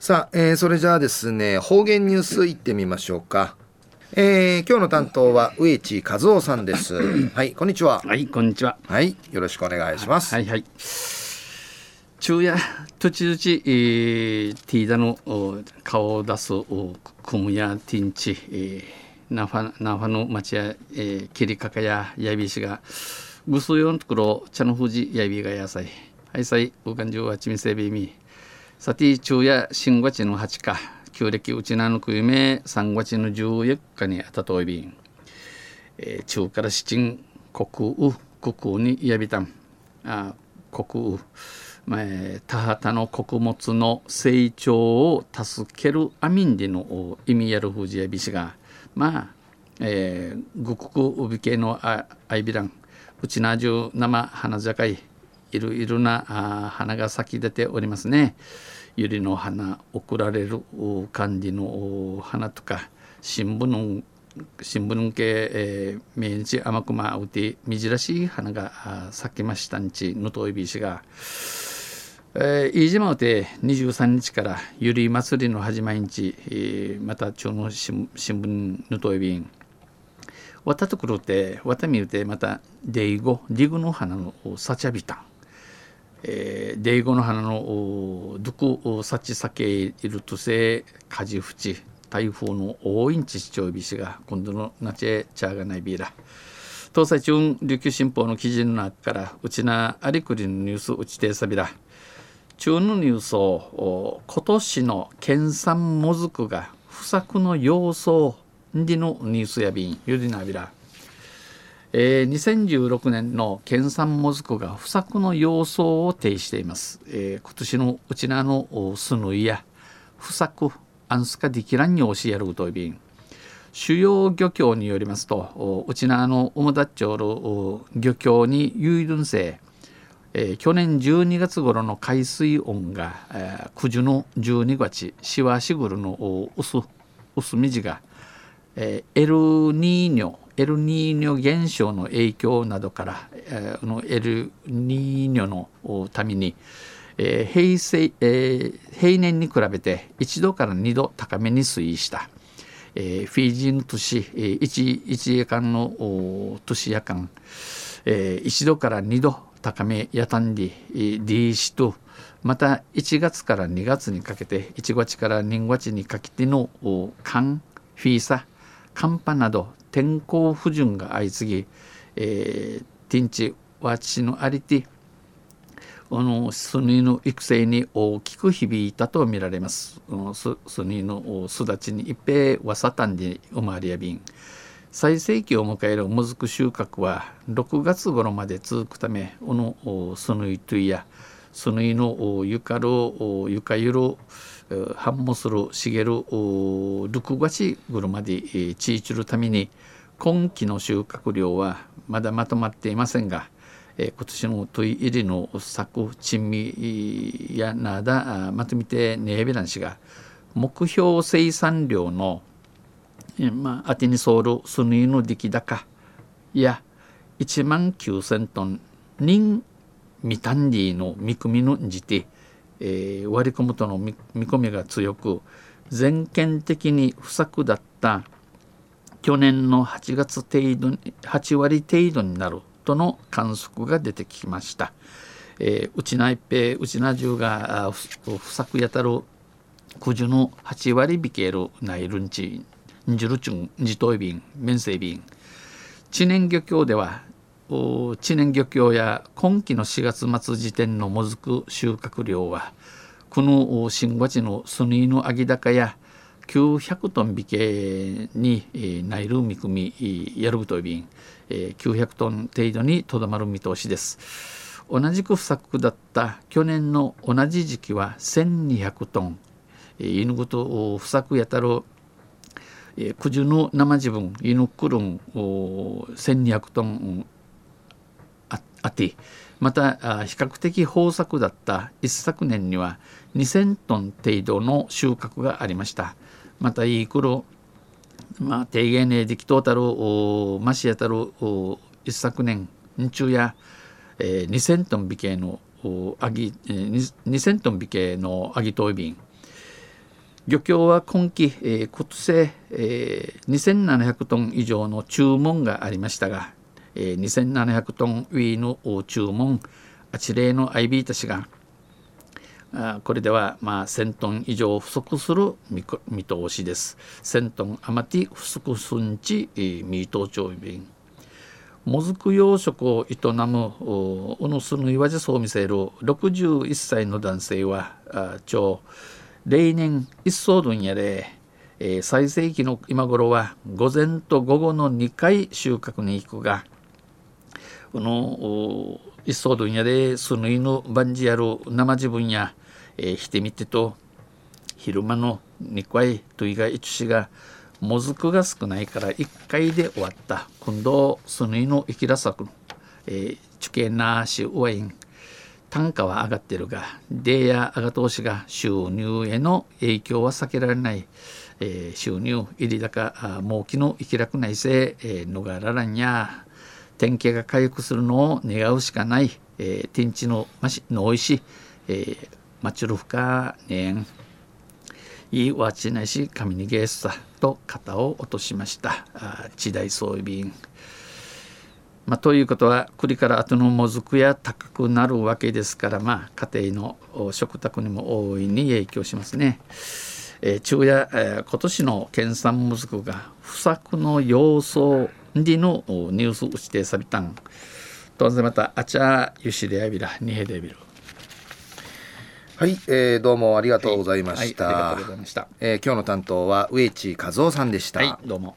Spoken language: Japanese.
さあ、えー、それじゃあですね方言ニュースいってみましょうか。えー、今日の担当は植地和夫さんです。はいこんにちは。はいこんにちは。はいよろしくお願いします。はいはい昼夜土地土地、えー、ティーダの顔を出すクムやティンチ、えー、ナファナファの町や、えー、キリカカやヤビシがぐすよんところ茶の富士ヤビが野菜。はいさいおかんじゅうはちみせびみさて昼夜新月の八日旧暦うちなのくゆめ3月の14日にあたといびん、えー、中から七人国雨国雨にやびたん。あ国雨まあ、田畑の穀物の成長を助けるアミンディの意味やる藤やびしが。まあ、えー、ぐくくうびけのああいびらん。うちなじゅう生花じゃかいいろいろなあ花が咲き出ておりますね。百合の花送られる感じの花とか新聞の新聞系、えー、毎日甘くまうてみじらしい花が咲きましたんちのといびしが、えー、飯島うて23日からゆり祭りの始まりんち、えー、また町の新聞のといびん。わたとくるてわたみうてまたデイゴリグの花のさちゃびたん。えー、デイゴの花のどこさちさけいるとせかじふち台風の大インチ市長ビシが今度のなちえチャーがないビーラ東西中琉球新報の記事の中からうちなありくりのニュースうちてさびら。中のニュースを今年の県産もずくが不作の様相にのニュースやびんゆりなびら。えー、2016年の県産もずくが不作の様相を呈しています、えー、今年のうちなのスヌイや不作アンスカディキランに教えるといびん主要漁協によりますとうちなのオムダッチョール漁協に有分性えー、去年12月頃の海水温が、えー、九十の12月しわしぐるの薄薄みじが、えー、エルニーニョエルニーニョ現象の影響などから、えー、のエルニーニョのために、えー、平成、えー、平年に比べて1度から2度高めに推移した、えー、フィジーの都市、えー、1, 1夜間の都市夜間、えー、1度から2度高めやたんり D 市とまた1月から2月にかけて1月から2月にかけての寒フィーサ寒波など天候不順が相次ぎ、えー、ティンチワチのありてあのスニーの育成に大きく響いたとみられます。ススニーの巣立ちに一平わさたんで生まれやびん。最盛期を迎えるもずく収穫は6月頃まで続くためこのスヌイトゥイやスヌイのゆかるゆかゆる繁茂する茂る6月頃まで地域るために今期の収穫量はまだまとまっていませんが、え今年の問い入りの作珍味やなだまとめてねえびらんしが目標生産量の、まあ、あてにそうるスヌイの出来高や1万9,000トン人ミタンディの見込みのじて、えー、割り込むとの見込みが強く全県的に不作だった去年の8月程度8割程度になるとの観測が出てきました。えー、うちな一平うちな中が不作やたる九十の8割引けるナイルンチンジュルチュンジトイビン面生便知念漁協では知念漁協や今期の4月末時点のもずく収穫量はこの新月のスニーのアギ高や900トン引けに、えー、内る見込みやるぶといびん、えー、900トン程度にとどまる見通しです。同じく不作だった去年の同じ時期は1200トン、えー、犬ごと不作やたるえー、九十の生自分犬くるん1200トンああってまた比較的豊作だった一昨年には2000トン程度の収穫がありました。またいい黒まあ低減できとうたるましやたる一昨年中や、えー、2000トン美形のアギ、えー、2000トン美形のアギトイビン、漁協は今期、えー、今年、えー、2700トン以上の注文がありましたが、えー、2700トンウィーの注文あちれの IB たちがあこれではまあ1000トン以上不足する見通しです。1000トン余り不足すんち、えー、ミート調便もずく養殖を営むうぬすぬいわじそう見せる61歳の男性はあ超例年一層分野で、えー、最盛期の今頃は午前と午後の2回収穫に行くがこの一層分野でスヌイのバンジやる生自分や、えー、してみてと昼間の2回と以外一しがもずくが少ないから1回で終わった。今度スヌイの生きらさくの、えー、チュケナーシワイン単価は上がってるがデーや上が投資が収入への影響は避けられない、えー、収入入り高儲きの生き楽ないせ、えー、逃ららんや。天気が回復するのを願うしかない、えー、天地のましのおいし、えー、マチュルフカねんいいわちないし神にゲースさと肩を落としました。地代装備員。まあ、ということは栗から後のもずくや高くなるわけですからまあ家庭の食卓にも大いに影響しますね。えー、昼夜、えー、今年の県産もずくが不作の様相にのニュース指定されたん。当然またあちゃゆしでやびらにへでびる。はい、えー、どうもありがとうございました。はいはい、ありがとうございました。えー、今日の担当は植地和夫さんでした。はい、どうも。